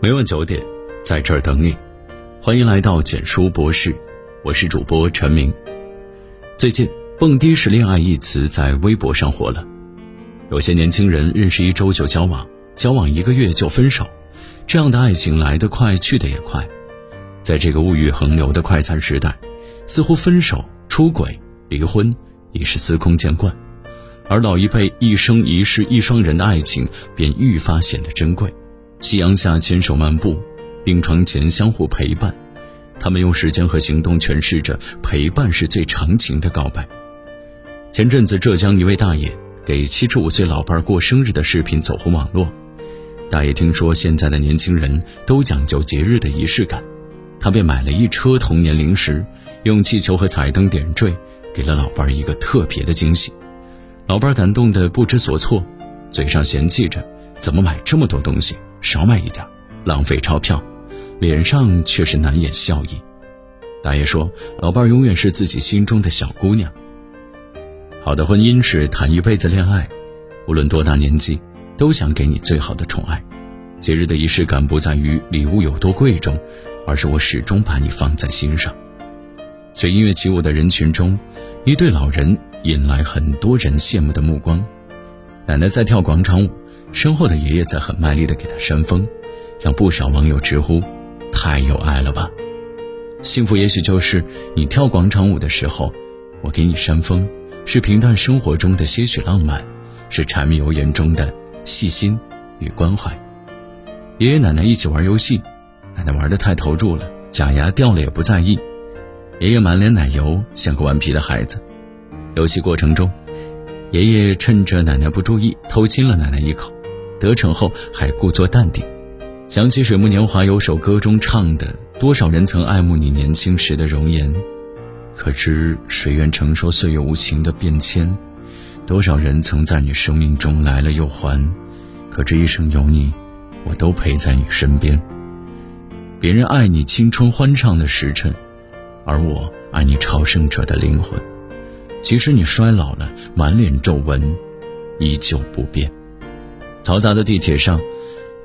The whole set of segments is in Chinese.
每晚九点，在这儿等你。欢迎来到简书博士，我是主播陈明。最近“蹦迪式恋爱”一词在微博上火了，有些年轻人认识一周就交往，交往一个月就分手，这样的爱情来得快，去得也快。在这个物欲横流的快餐时代，似乎分手、出轨、离婚已是司空见惯，而老一辈一生一世一双人的爱情便愈发显得珍贵。夕阳下牵手漫步，病床前相互陪伴，他们用时间和行动诠释着陪伴是最长情的告白。前阵子，浙江一位大爷给七十五岁老伴儿过生日的视频走红网络。大爷听说现在的年轻人都讲究节日的仪式感，他便买了一车童年零食，用气球和彩灯点缀，给了老伴儿一个特别的惊喜。老伴儿感动得不知所措，嘴上嫌弃着怎么买这么多东西。少买一点，浪费钞票，脸上却是难掩笑意。大爷说：“老伴儿永远是自己心中的小姑娘。”好的婚姻是谈一辈子恋爱，无论多大年纪，都想给你最好的宠爱。节日的仪式感不在于礼物有多贵重，而是我始终把你放在心上。随音乐起舞的人群中，一对老人引来很多人羡慕的目光。奶奶在跳广场舞。身后的爷爷在很卖力地给他扇风，让不少网友直呼：“太有爱了吧！”幸福也许就是你跳广场舞的时候，我给你扇风；是平淡生活中的些许浪漫，是柴米油盐中的细心与关怀。爷爷奶奶一起玩游戏，奶奶玩得太投入了，假牙掉了也不在意。爷爷满脸奶油，像个顽皮的孩子。游戏过程中，爷爷趁着奶奶不注意，偷亲了奶奶一口。得逞后还故作淡定，想起《水木年华》有首歌中唱的：“多少人曾爱慕你年轻时的容颜，可知谁愿承受岁月无情的变迁？多少人曾在你生命中来了又还，可知一生有你，我都陪在你身边。别人爱你青春欢畅的时辰，而我爱你朝圣者的灵魂。即使你衰老了，满脸皱纹，依旧不变。”嘈杂的地铁上，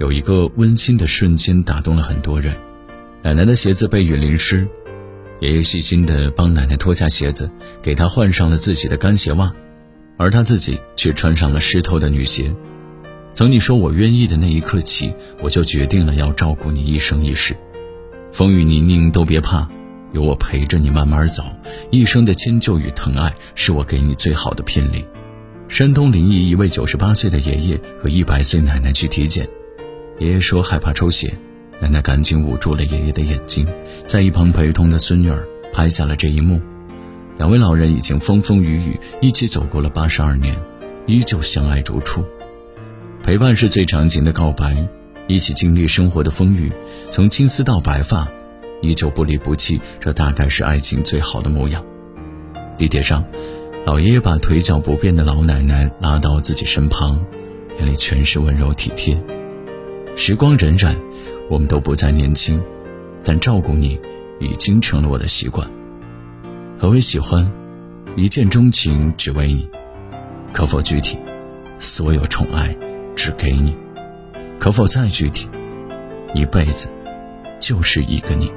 有一个温馨的瞬间打动了很多人。奶奶的鞋子被雨淋湿，爷爷细心地帮奶奶脱下鞋子，给她换上了自己的干鞋袜，而他自己却穿上了湿透的女鞋。从你说我愿意的那一刻起，我就决定了要照顾你一生一世，风雨泥泞都别怕，有我陪着你慢慢走。一生的迁就与疼爱，是我给你最好的聘礼。山东临沂一位九十八岁的爷爷和一百岁奶奶去体检，爷爷说害怕抽血，奶奶赶紧捂住了爷爷的眼睛，在一旁陪同的孙女儿拍下了这一幕。两位老人已经风风雨雨一起走过了八十二年，依旧相爱如初。陪伴是最长情的告白，一起经历生活的风雨，从青丝到白发，依旧不离不弃，这大概是爱情最好的模样。地铁上。老爷爷把腿脚不便的老奶奶拉到自己身旁，眼里全是温柔体贴。时光荏苒，我们都不再年轻，但照顾你已经成了我的习惯。何为喜欢？一见钟情只为你。可否具体？所有宠爱只给你。可否再具体？一辈子就是一个你。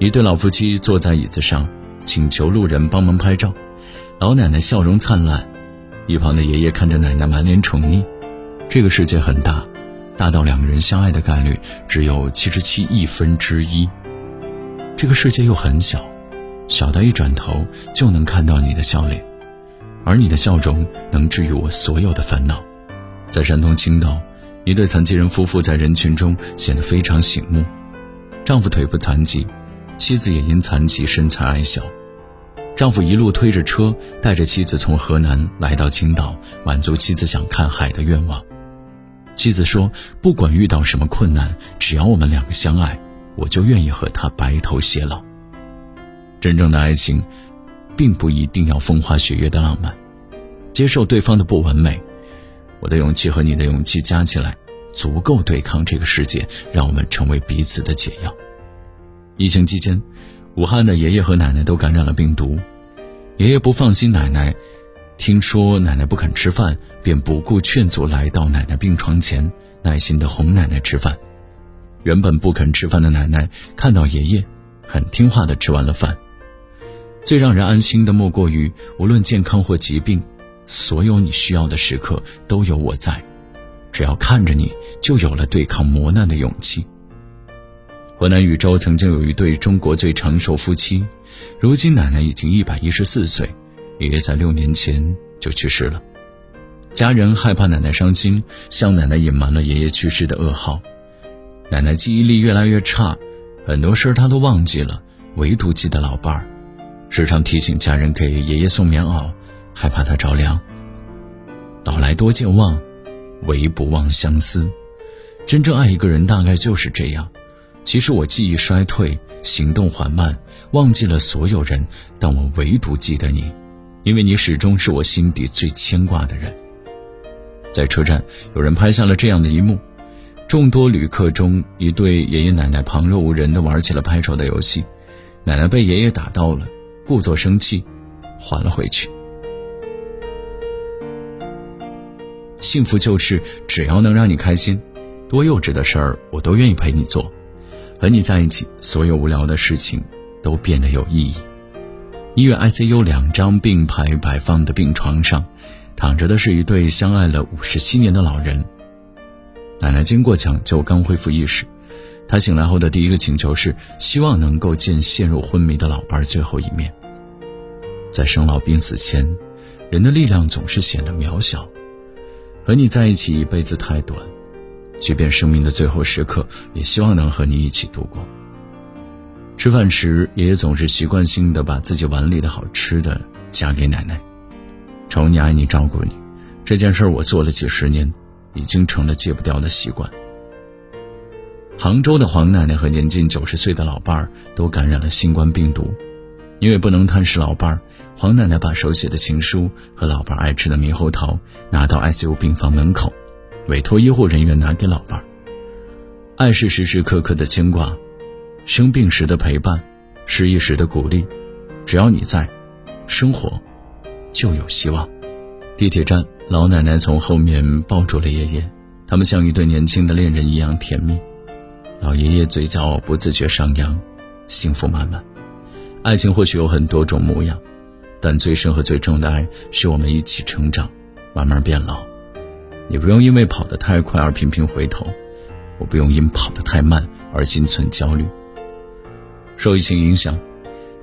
一对老夫妻坐在椅子上。请求路人帮忙拍照，老奶奶笑容灿烂，一旁的爷爷看着奶奶满脸宠溺。这个世界很大，大到两个人相爱的概率只有七十七亿分之一。这个世界又很小，小到一转头就能看到你的笑脸，而你的笑容能治愈我所有的烦恼。在山东青岛，一对残疾人夫妇在人群中显得非常醒目，丈夫腿部残疾，妻子也因残疾身材矮小。丈夫一路推着车，带着妻子从河南来到青岛，满足妻子想看海的愿望。妻子说：“不管遇到什么困难，只要我们两个相爱，我就愿意和他白头偕老。”真正的爱情，并不一定要风花雪月的浪漫，接受对方的不完美。我的勇气和你的勇气加起来，足够对抗这个世界，让我们成为彼此的解药。疫情期间，武汉的爷爷和奶奶都感染了病毒。爷爷不放心奶奶，听说奶奶不肯吃饭，便不顾劝阻来到奶奶病床前，耐心的哄奶奶吃饭。原本不肯吃饭的奶奶看到爷爷，很听话的吃完了饭。最让人安心的莫过于，无论健康或疾病，所有你需要的时刻都有我在。只要看着你，就有了对抗磨难的勇气。河南禹州曾经有一对中国最长寿夫妻，如今奶奶已经一百一十四岁，爷爷在六年前就去世了。家人害怕奶奶伤心，向奶奶隐瞒了爷爷去世的噩耗。奶奶记忆力越来越差，很多事儿她都忘记了，唯独记得老伴儿，时常提醒家人给爷爷送棉袄，害怕他着凉。老来多健忘，唯不忘相思。真正爱一个人，大概就是这样。其实我记忆衰退，行动缓慢，忘记了所有人，但我唯独记得你，因为你始终是我心底最牵挂的人。在车站，有人拍下了这样的一幕：众多旅客中，一对爷爷奶奶旁若无人地玩起了拍手的游戏。奶奶被爷爷打到了，故作生气，还了回去。幸福就是只要能让你开心，多幼稚的事儿我都愿意陪你做。和你在一起，所有无聊的事情都变得有意义。医院 ICU 两张并排摆放的病床上。躺着的是一对相爱了五十七年的老人。奶奶经过抢救刚恢复意识，她醒来后的第一个请求是希望能够见陷入昏迷的老伴最后一面。在生老病死前，人的力量总是显得渺小。和你在一起一辈子太短，即便生命的最后时刻，也希望能和你一起度过。吃饭时，爷爷总是习惯性的把自己碗里的好吃的夹给奶奶。宠你、爱你、照顾你，这件事我做了几十年，已经成了戒不掉的习惯。杭州的黄奶奶和年近九十岁的老伴儿都感染了新冠病毒，因为不能探视老伴儿，黄奶奶把手写的情书和老伴儿爱吃的猕猴桃拿到 ICU 病房门口，委托医护人员拿给老伴儿。爱是时时刻刻的牵挂，生病时的陪伴，失意时的鼓励，只要你在，生活。就有希望。地铁站，老奶奶从后面抱住了爷爷，他们像一对年轻的恋人一样甜蜜。老爷爷嘴角不自觉上扬，幸福满满。爱情或许有很多种模样，但最深和最重的爱是我们一起成长，慢慢变老。你不用因为跑得太快而频频回头，我不用因跑得太慢而心存焦虑。受疫情影响，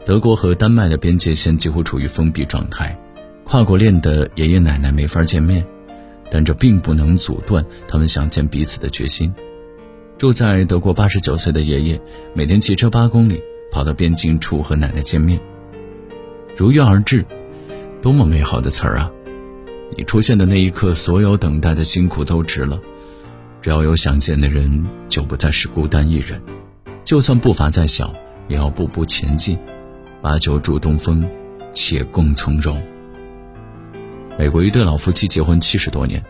德国和丹麦的边界线几乎处于封闭状态。跨国恋的爷爷奶奶没法见面，但这并不能阻断他们想见彼此的决心。住在德国八十九岁的爷爷，每天骑车八公里跑到边境处和奶奶见面。如约而至，多么美好的词儿啊！你出现的那一刻，所有等待的辛苦都值了。只要有想见的人，就不再是孤单一人。就算步伐再小，也要步步前进。把酒祝东风，且共从容。美国一对老夫妻结婚七十多年，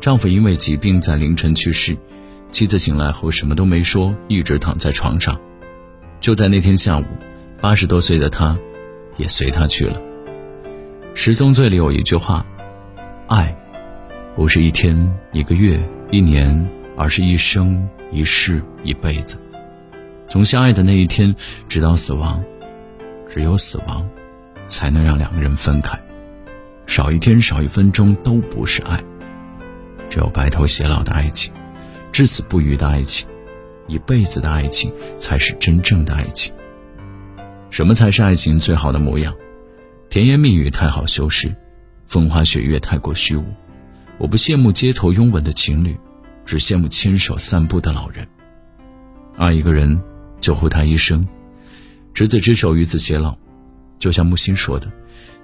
丈夫因为疾病在凌晨去世，妻子醒来后什么都没说，一直躺在床上。就在那天下午，八十多岁的他，也随他去了。《十宗罪》里有一句话：“爱，不是一天、一个月、一年，而是一生、一世、一辈子。从相爱的那一天，直到死亡，只有死亡，才能让两个人分开。”少一天少一分钟都不是爱，只有白头偕老的爱情，至死不渝的爱情，一辈子的爱情才是真正的爱情。什么才是爱情最好的模样？甜言蜜语太好修饰，风花雪月太过虚无。我不羡慕街头拥吻的情侣，只羡慕牵手散步的老人。爱一个人，就护他一生，执子之手，与子偕老。就像木心说的。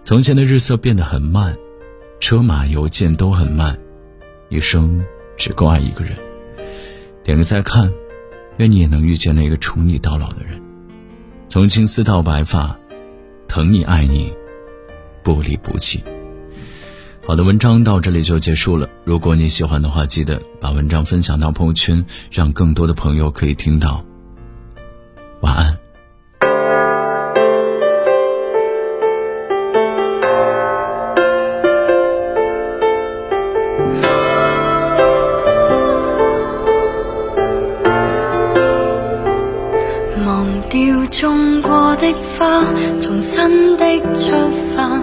从前的日色变得很慢，车马邮件都很慢，一生只够爱一个人。点个再看，愿你也能遇见那个宠你到老的人。从青丝到白发，疼你爱你，不离不弃。好的，文章到这里就结束了。如果你喜欢的话，记得把文章分享到朋友圈，让更多的朋友可以听到。晚安。忘掉种过的花，從新的出发，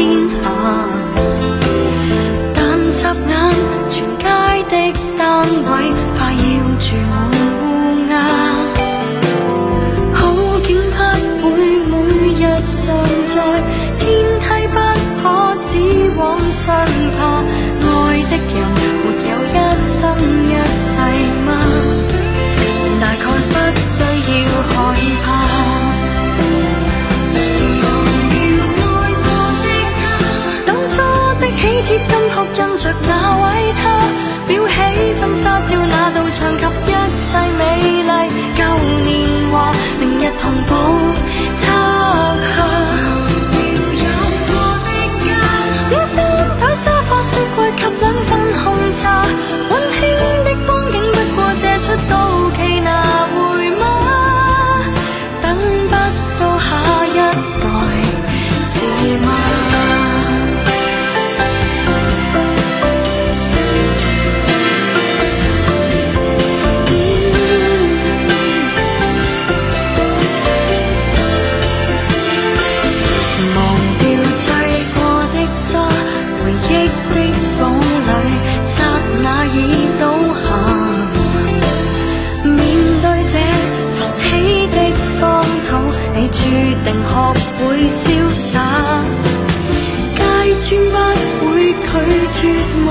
天下，但霎眼全街的單位快要住滿烏鴉。好景不會每日常在，天梯不可只往上爬。愛的人沒有一生一世嗎？大概不需要害怕。帖金箔印着那位他，裱起婚纱照那道墙及一切美丽旧年华，明日同注定学会潇洒，街村不会拒绝我。